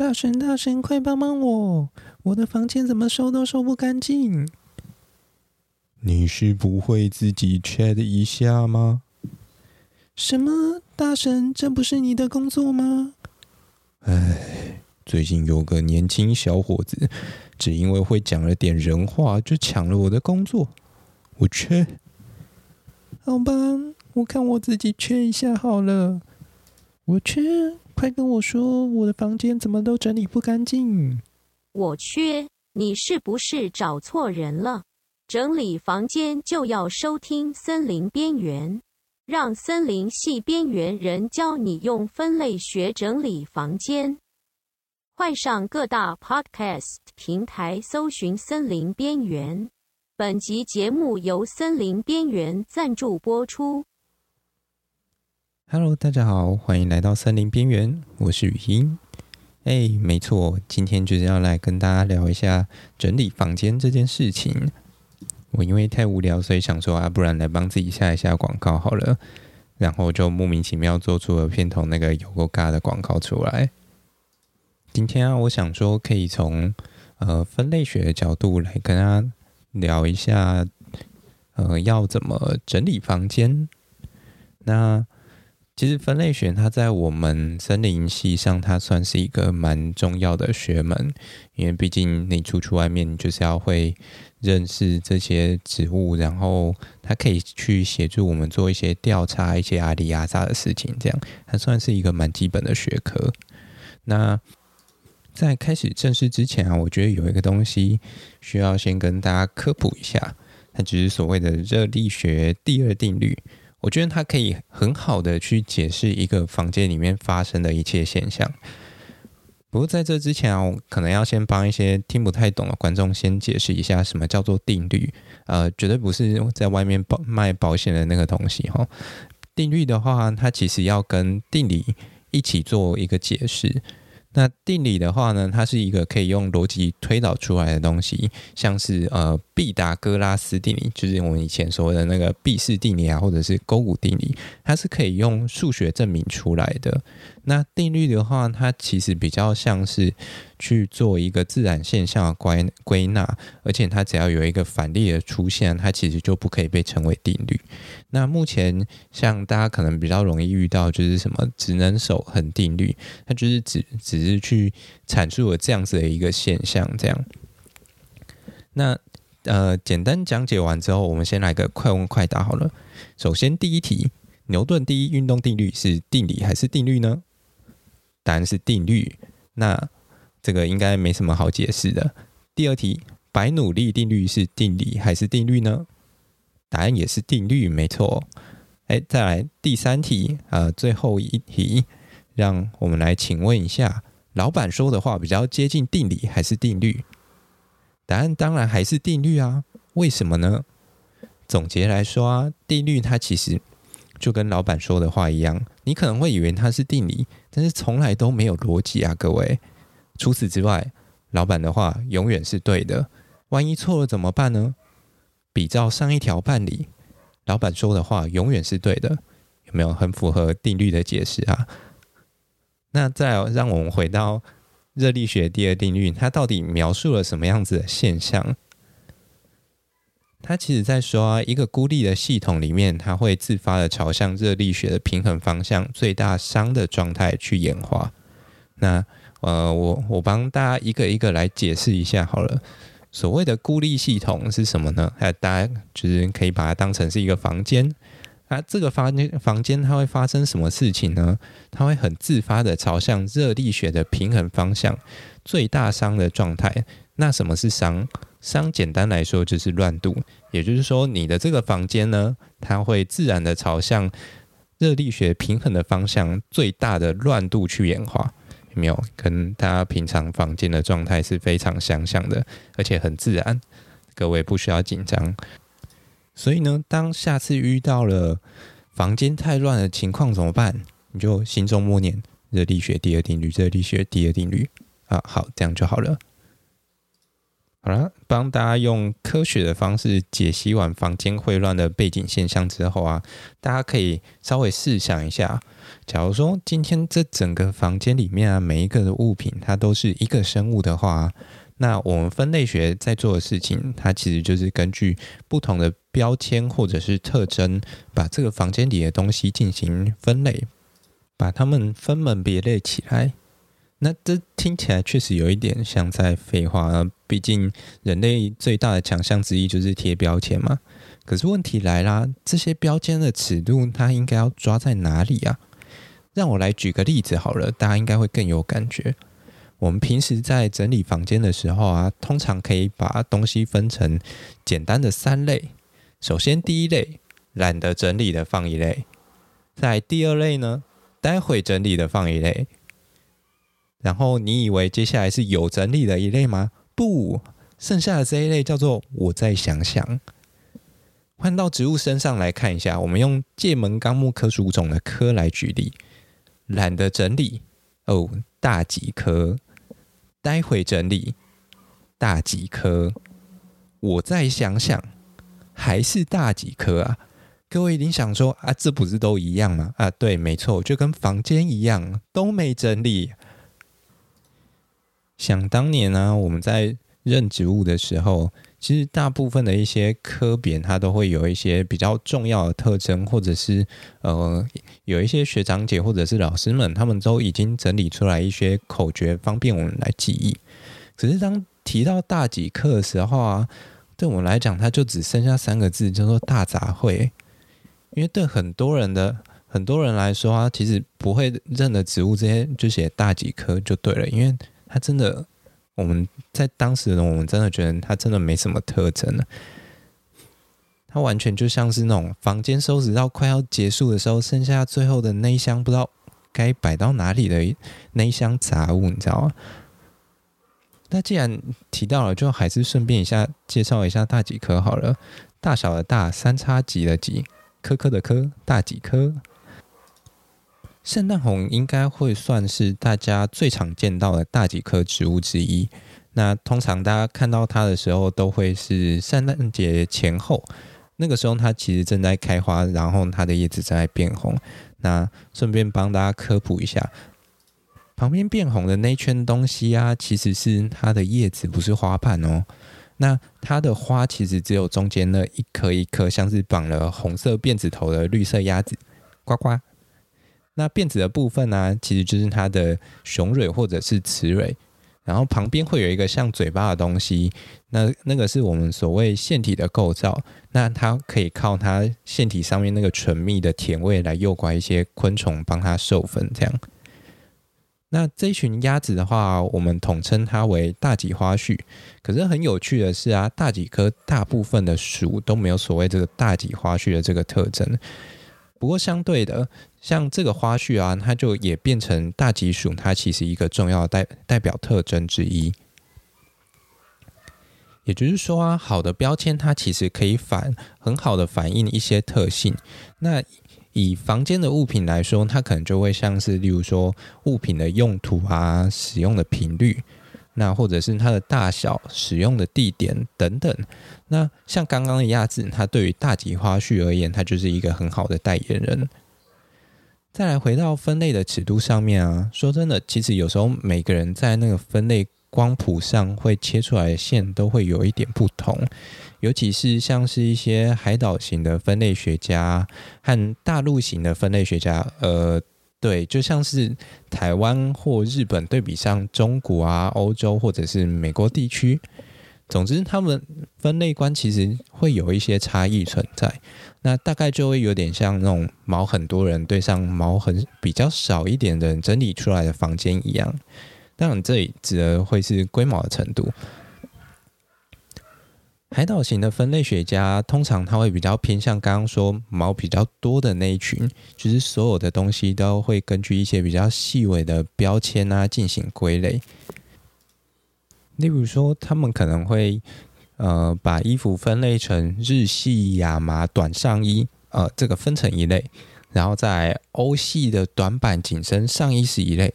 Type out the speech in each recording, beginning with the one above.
大神大神，快帮帮我！我的房间怎么收都收不干净。你是不会自己 check 一下吗？什么？大神，这不是你的工作吗？唉，最近有个年轻小伙子，只因为会讲了点人话，就抢了我的工作。我 check。好吧，我看我自己 check 一下好了。我 check。快跟我说，我的房间怎么都整理不干净？我去，你是不是找错人了？整理房间就要收听森林边缘，让森林系边缘人教你用分类学整理房间。快上各大 Podcast 平台搜寻森林边缘。本集节目由森林边缘赞助播出。Hello，大家好，欢迎来到森林边缘，我是语音。哎，没错，今天就是要来跟大家聊一下整理房间这件事情。我因为太无聊，所以想说啊，不然来帮自己下一下广告好了。然后就莫名其妙做出了片头那个有够尬的广告出来。今天啊，我想说可以从呃分类学的角度来跟大家聊一下，呃，要怎么整理房间。那其实分类学它在我们森林系上，它算是一个蛮重要的学门，因为毕竟你出去外面，就是要会认识这些植物，然后它可以去协助我们做一些调查、一些阿里阿杂的事情，这样它算是一个蛮基本的学科。那在开始正式之前啊，我觉得有一个东西需要先跟大家科普一下，它就是所谓的热力学第二定律。我觉得它可以很好的去解释一个房间里面发生的一切现象。不过在这之前啊，我可能要先帮一些听不太懂的观众先解释一下什么叫做定律。呃，绝对不是在外面保卖保险的那个东西哈。定律的话，它其实要跟定理一起做一个解释。那定理的话呢，它是一个可以用逻辑推导出来的东西，像是呃毕达哥拉斯定理，就是我们以前说的那个毕氏定理啊，或者是勾股定理，它是可以用数学证明出来的。那定律的话，它其实比较像是去做一个自然现象的归归纳，而且它只要有一个反例的出现，它其实就不可以被称为定律。那目前像大家可能比较容易遇到就是什么只能守恒定律，它就是只只是去阐述了这样子的一个现象，这样。那呃，简单讲解完之后，我们先来个快问快答好了。首先第一题，牛顿第一运动定律是定理还是定律呢？答案是定律，那这个应该没什么好解释的。第二题，白努力定律是定理还是定律呢？答案也是定律，没错。哎，再来第三题，呃，最后一题，让我们来请问一下，老板说的话比较接近定理还是定律？答案当然还是定律啊，为什么呢？总结来说啊，定律它其实就跟老板说的话一样，你可能会以为它是定理。但是从来都没有逻辑啊，各位。除此之外，老板的话永远是对的。万一错了怎么办呢？比照上一条办理，老板说的话永远是对的。有没有很符合定律的解释啊？那再让我们回到热力学第二定律，它到底描述了什么样子的现象？它其实在说啊，一个孤立的系统里面，它会自发的朝向热力学的平衡方向最大熵的状态去演化。那呃，我我帮大家一个一个来解释一下好了。所谓的孤立系统是什么呢？哎，大家就是可以把它当成是一个房间。啊，这个房间房间它会发生什么事情呢？它会很自发的朝向热力学的平衡方向最大熵的状态。那什么是熵？熵简单来说就是乱度，也就是说你的这个房间呢，它会自然的朝向热力学平衡的方向最大的乱度去演化，有没有？跟大家平常房间的状态是非常相像的，而且很自然，各位不需要紧张。所以呢，当下次遇到了房间太乱的情况怎么办？你就心中默念热力学第二定律，热力学第二定律啊，好，这样就好了。好了，帮大家用科学的方式解析完房间混乱的背景现象之后啊，大家可以稍微试想一下，假如说今天这整个房间里面啊，每一个的物品它都是一个生物的话，那我们分类学在做的事情，它其实就是根据不同的标签或者是特征，把这个房间里的东西进行分类，把它们分门别类起来。那这听起来确实有一点像在废话，毕竟人类最大的强项之一就是贴标签嘛。可是问题来啦，这些标签的尺度它应该要抓在哪里啊？让我来举个例子好了，大家应该会更有感觉。我们平时在整理房间的时候啊，通常可以把东西分成简单的三类。首先第一类，懒得整理的放一类；在第二类呢，待会整理的放一类。然后你以为接下来是有整理的一类吗？不，剩下的这一类叫做我再想想。换到植物身上来看一下，我们用界门纲目科属种的科来举例，懒得整理哦，大戟科，待会整理，大戟科，我再想想，还是大戟科啊？各位一定想说啊，这不是都一样吗？啊，对，没错，就跟房间一样，都没整理。想当年呢、啊，我们在认植物的时候，其实大部分的一些科别，它都会有一些比较重要的特征，或者是呃，有一些学长姐或者是老师们，他们都已经整理出来一些口诀，方便我们来记忆。可是当提到大戟科的时候啊，对我们来讲，它就只剩下三个字，叫做大杂烩。因为对很多人的很多人来说啊，其实不会认的植物，这些就写大戟科就对了，因为。它真的，我们在当时的我们真的觉得它真的没什么特征了。它完全就像是那种房间收拾到快要结束的时候，剩下最后的那一箱不知道该摆到哪里的那一箱杂物，你知道吗？那既然提到了，就还是顺便一下介绍一下大几科好了。大小的大，三叉戟的戟，科科的科，大几科。圣诞红应该会算是大家最常见到的大几棵植物之一。那通常大家看到它的时候，都会是圣诞节前后，那个时候它其实正在开花，然后它的叶子正在变红。那顺便帮大家科普一下，旁边变红的那圈东西啊，其实是它的叶子，不是花瓣哦。那它的花其实只有中间那一颗一颗，像是绑了红色辫子头的绿色鸭子，呱呱。那辫子的部分呢、其实就是它的雄蕊或者是雌蕊，然后旁边会有一个像嘴巴的东西，那那个是我们所谓腺体的构造，那它可以靠它腺体上面那个醇密的甜味来诱拐一些昆虫帮它授粉，这样。那这一群鸭子的话，我们统称它为大戟花序。可是很有趣的是啊，大戟科大部分的属都没有所谓这个大戟花序的这个特征。不过相对的，像这个花絮啊，它就也变成大吉鼠，它其实一个重要的代代表特征之一。也就是说啊，好的标签它其实可以反很好的反映一些特性。那以房间的物品来说，它可能就会像是例如说物品的用途啊、使用的频率。那或者是它的大小、使用的地点等等。那像刚刚的亚子，它对于大吉花絮而言，它就是一个很好的代言人。再来回到分类的尺度上面啊，说真的，其实有时候每个人在那个分类光谱上会切出来的线都会有一点不同，尤其是像是一些海岛型的分类学家和大陆型的分类学家，呃。对，就像是台湾或日本对比上中国啊、欧洲或者是美国地区，总之他们分类观其实会有一些差异存在。那大概就会有点像那种毛很多人对上毛很比较少一点的人整理出来的房间一样。当然，这里指的会是龟毛的程度。海岛型的分类学家，通常他会比较偏向刚刚说毛比较多的那一群，就是所有的东西都会根据一些比较细微的标签啊进行归类。例如说，他们可能会呃把衣服分类成日系亚麻短上衣，呃这个分成一类，然后在欧系的短版紧身上衣是一类。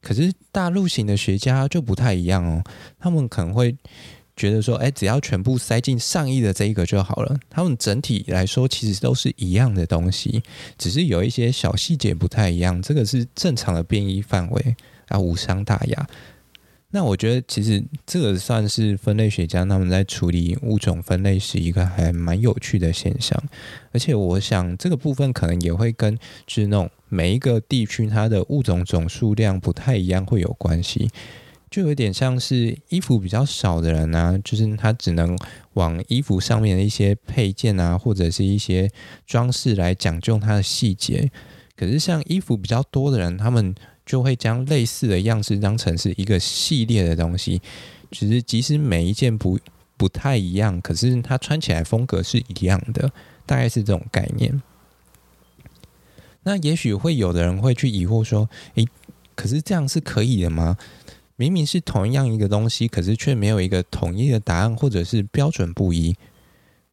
可是大陆型的学家就不太一样哦，他们可能会。觉得说，哎，只要全部塞进上衣的这一个就好了。他们整体来说其实都是一样的东西，只是有一些小细节不太一样。这个是正常的变异范围啊，无伤大雅。那我觉得其实这个算是分类学家他们在处理物种分类时一个还蛮有趣的现象。而且我想这个部分可能也会跟就是那种每一个地区它的物种总数量不太一样会有关系。就有点像是衣服比较少的人啊，就是他只能往衣服上面的一些配件啊，或者是一些装饰来讲究它的细节。可是像衣服比较多的人，他们就会将类似的样式当成是一个系列的东西。只是即使每一件不不太一样，可是它穿起来风格是一样的，大概是这种概念。那也许会有的人会去疑惑说：“诶，可是这样是可以的吗？”明明是同样一个东西，可是却没有一个统一的答案，或者是标准不一。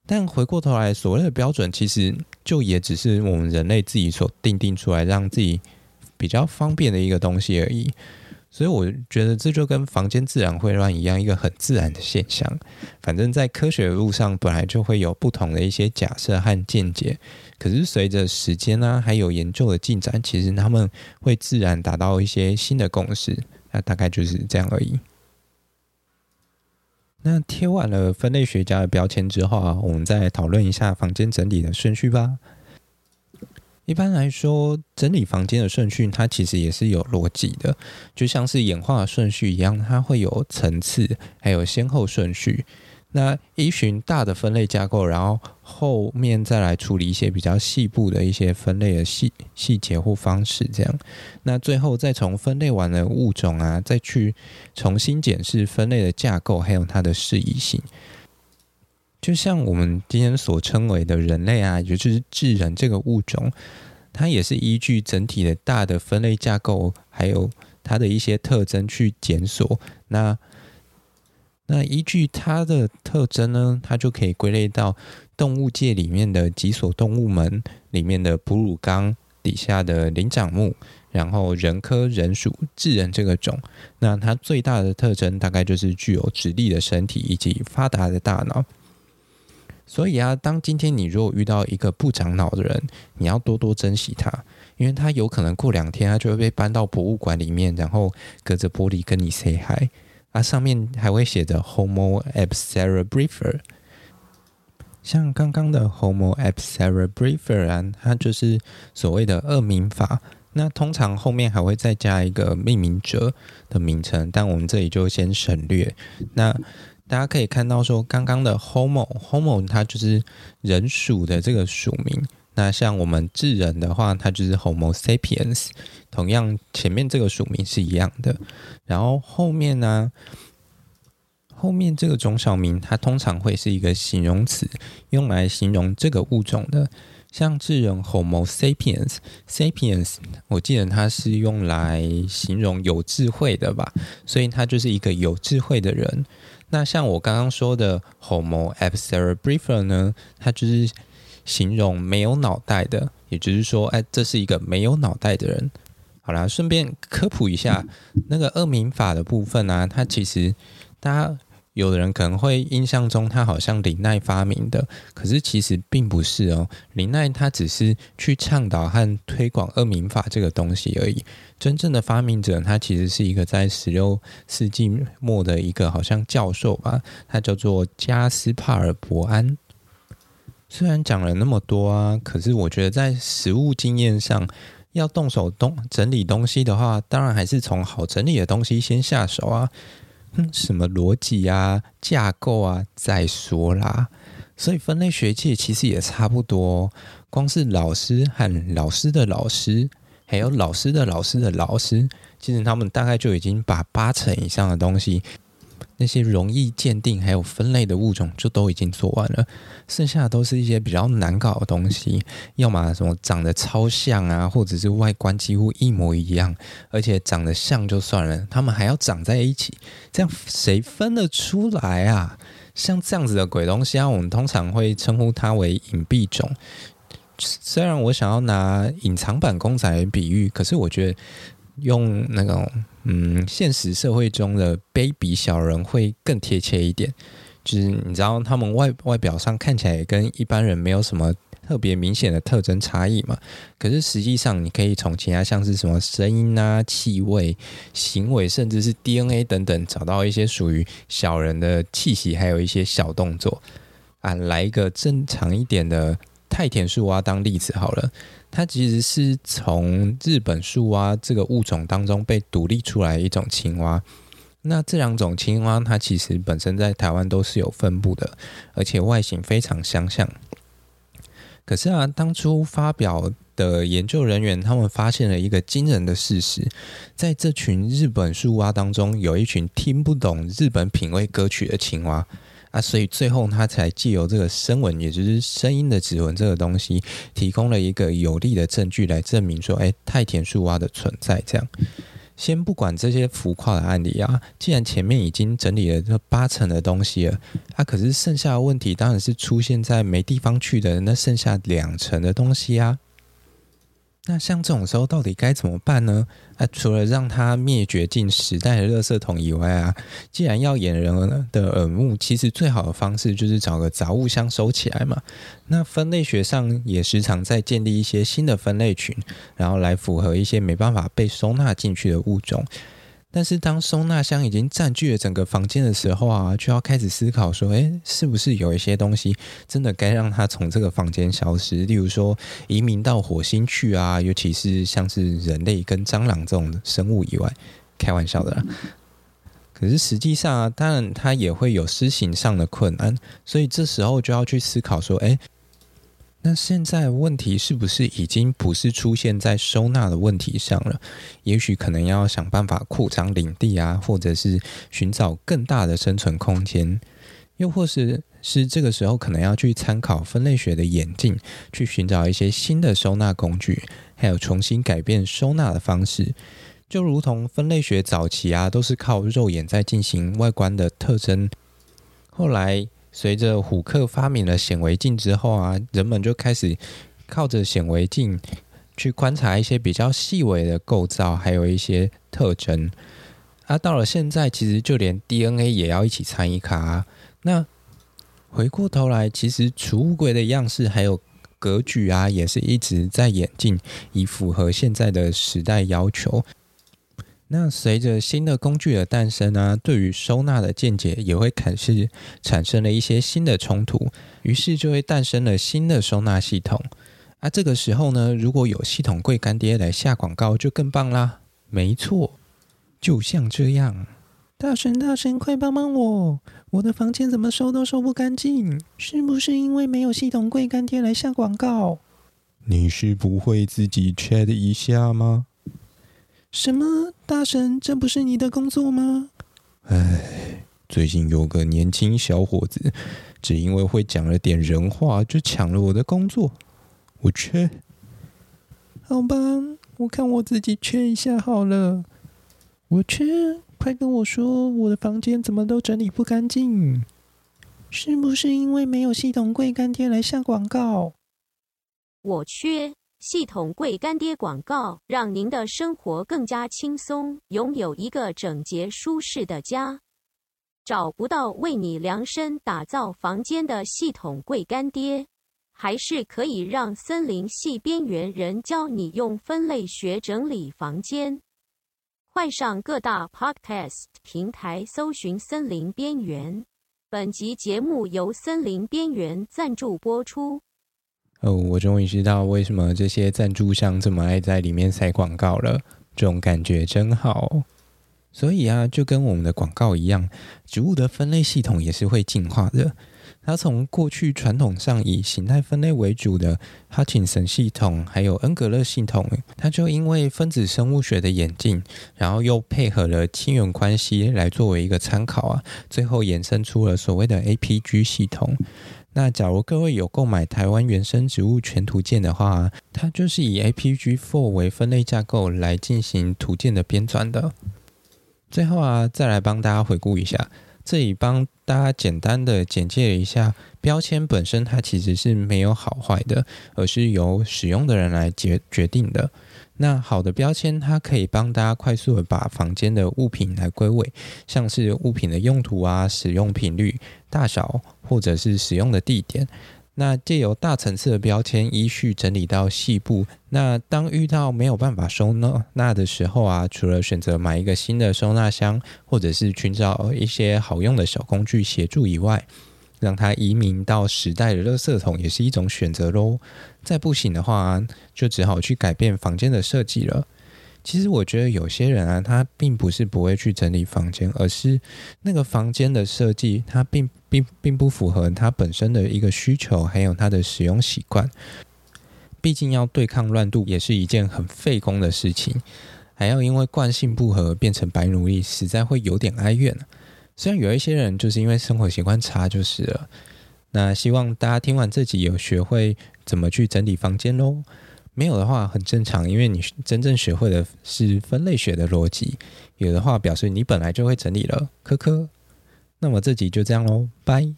但回过头来，所谓的标准，其实就也只是我们人类自己所定定出来，让自己比较方便的一个东西而已。所以我觉得这就跟房间自然会乱一样，一个很自然的现象。反正，在科学的路上，本来就会有不同的一些假设和见解。可是随着时间呢、啊，还有研究的进展，其实他们会自然达到一些新的共识。那大概就是这样而已。那贴完了分类学家的标签之后啊，我们再讨论一下房间整理的顺序吧。一般来说，整理房间的顺序它其实也是有逻辑的，就像是演化的顺序一样，它会有层次，还有先后顺序。那依循大的分类架构，然后后面再来处理一些比较细部的一些分类的细细节或方式，这样。那最后再从分类完的物种啊，再去重新检视分类的架构，还有它的适宜性。就像我们今天所称为的人类啊，也就是智人这个物种，它也是依据整体的大的分类架构，还有它的一些特征去检索。那那依据它的特征呢，它就可以归类到动物界里面的脊索动物门里面的哺乳纲底下的灵长目，然后人科人属智人这个种。那它最大的特征大概就是具有直立的身体以及发达的大脑。所以啊，当今天你如果遇到一个不长脑的人，你要多多珍惜他，因为他有可能过两天他就会被搬到博物馆里面，然后隔着玻璃跟你 say hi。啊，上面还会写着 Homo epsilon 像刚刚的 Homo epsilon 啊，它就是所谓的二名法。那通常后面还会再加一个命名者的名称，但我们这里就先省略。那大家可以看到说，刚刚的 Homo，Homo 它就是人属的这个属名。那像我们智人的话，它就是 Homo sapiens，同样前面这个属名是一样的。然后后面呢，后面这个种小名它通常会是一个形容词，用来形容这个物种的。像智人 Homo sapiens，sapiens，我记得它是用来形容有智慧的吧，所以它就是一个有智慧的人。那像我刚刚说的 Homo epsilon 呢，它就是。形容没有脑袋的，也就是说，哎，这是一个没有脑袋的人。好啦，顺便科普一下，那个恶名法的部分啊，它其实大家有的人可能会印象中它好像林奈发明的，可是其实并不是哦。林奈他只是去倡导和推广恶名法这个东西而已。真正的发明者，他其实是一个在十六世纪末的一个好像教授吧，他叫做加斯帕尔伯安。虽然讲了那么多啊，可是我觉得在实务经验上，要动手动整理东西的话，当然还是从好整理的东西先下手啊。嗯，什么逻辑啊、架构啊，再说啦。所以分类学界其实也差不多，光是老师和老师的老师，还有老师的老师的老师，其实他们大概就已经把八成以上的东西。那些容易鉴定还有分类的物种就都已经做完了，剩下的都是一些比较难搞的东西，要么什么长得超像啊，或者是外观几乎一模一样，而且长得像就算了，他们还要长在一起，这样谁分得出来啊？像这样子的鬼东西啊，我们通常会称呼它为隐蔽种。虽然我想要拿隐藏版公仔来比喻，可是我觉得。用那种嗯，现实社会中的卑鄙小人会更贴切一点。就是你知道，他们外外表上看起来也跟一般人没有什么特别明显的特征差异嘛。可是实际上，你可以从其他像是什么声音啊、气味、行为，甚至是 DNA 等等，找到一些属于小人的气息，还有一些小动作啊。来一个正常一点的太田树蛙当例子好了，它其实是从日本树蛙这个物种当中被独立出来一种青蛙。那这两种青蛙，它其实本身在台湾都是有分布的，而且外形非常相像。可是啊，当初发表的研究人员他们发现了一个惊人的事实，在这群日本树蛙当中，有一群听不懂日本品味歌曲的青蛙啊，所以最后他才借由这个声纹，也就是声音的指纹这个东西，提供了一个有力的证据来证明说，哎，太田树蛙的存在这样。先不管这些浮夸的案例啊，既然前面已经整理了这八成的东西了，啊，可是剩下的问题当然是出现在没地方去的那剩下两成的东西啊。那像这种时候到底该怎么办呢？啊，除了让它灭绝进时代的垃圾桶以外啊，既然要掩人的耳目，其实最好的方式就是找个杂物箱收起来嘛。那分类学上也时常在建立一些新的分类群，然后来符合一些没办法被收纳进去的物种。但是当收纳箱已经占据了整个房间的时候啊，就要开始思考说，诶，是不是有一些东西真的该让它从这个房间消失？例如说移民到火星去啊，尤其是像是人类跟蟑螂这种生物以外，开玩笑的啦。可是实际上啊，当然它也会有施行上的困难，所以这时候就要去思考说，诶。那现在问题是不是已经不是出现在收纳的问题上了？也许可能要想办法扩张领地啊，或者是寻找更大的生存空间，又或是是这个时候可能要去参考分类学的演进，去寻找一些新的收纳工具，还有重新改变收纳的方式。就如同分类学早期啊，都是靠肉眼在进行外观的特征，后来。随着虎克发明了显微镜之后啊，人们就开始靠着显微镜去观察一些比较细微的构造，还有一些特征。啊，到了现在，其实就连 DNA 也要一起参与卡啊。那回过头来，其实储物柜的样式还有格局啊，也是一直在演进，以符合现在的时代要求。那随着新的工具的诞生呢，对于收纳的见解也会开始产生了一些新的冲突，于是就会诞生了新的收纳系统。啊，这个时候呢，如果有系统柜干爹来下广告，就更棒啦！没错，就像这样。大神，大神，快帮帮我！我的房间怎么收都收不干净，是不是因为没有系统柜干爹来下广告？你是不会自己 check 一下吗？什么大神？这不是你的工作吗？唉，最近有个年轻小伙子，只因为会讲了点人话，就抢了我的工作。我缺。好吧，我看我自己缺一下好了。我缺，快跟我说，我的房间怎么都整理不干净？是不是因为没有系统柜干爹来下广告？我缺。系统柜干爹广告，让您的生活更加轻松，拥有一个整洁舒适的家。找不到为你量身打造房间的系统柜干爹，还是可以让森林系边缘人教你用分类学整理房间。快上各大 Podcast 平台搜寻“森林边缘”。本集节目由森林边缘赞助播出。哦，我终于知道为什么这些赞助商这么爱在里面塞广告了，这种感觉真好。所以啊，就跟我们的广告一样，植物的分类系统也是会进化的。它从过去传统上以形态分类为主的哈钦森系统，还有恩格勒系统，它就因为分子生物学的演进，然后又配合了亲缘关系来作为一个参考啊，最后衍生出了所谓的 APG 系统。那假如各位有购买台湾原生植物全图鉴的话，它就是以 APG Four 为分类架构来进行图鉴的编纂的。最后啊，再来帮大家回顾一下，这里帮大家简单的简介一下标签本身，它其实是没有好坏的，而是由使用的人来决决定的。那好的标签，它可以帮大家快速的把房间的物品来归位，像是物品的用途啊、使用频率、大小，或者是使用的地点。那借由大层次的标签，依序整理到细部。那当遇到没有办法收纳那的时候啊，除了选择买一个新的收纳箱，或者是寻找一些好用的小工具协助以外，让它移民到时代的垃圾桶也是一种选择喽。再不行的话，就只好去改变房间的设计了。其实我觉得有些人啊，他并不是不会去整理房间，而是那个房间的设计，它并并并不符合他本身的一个需求，还有他的使用习惯。毕竟要对抗乱度，也是一件很费工的事情，还要因为惯性不合变成白奴隶，实在会有点哀怨。虽然有一些人就是因为生活习惯差就是了。那希望大家听完这集有学会怎么去整理房间喽。没有的话很正常，因为你真正学会的是分类学的逻辑。有的话表示你本来就会整理了，科科。那么这集就这样喽，拜。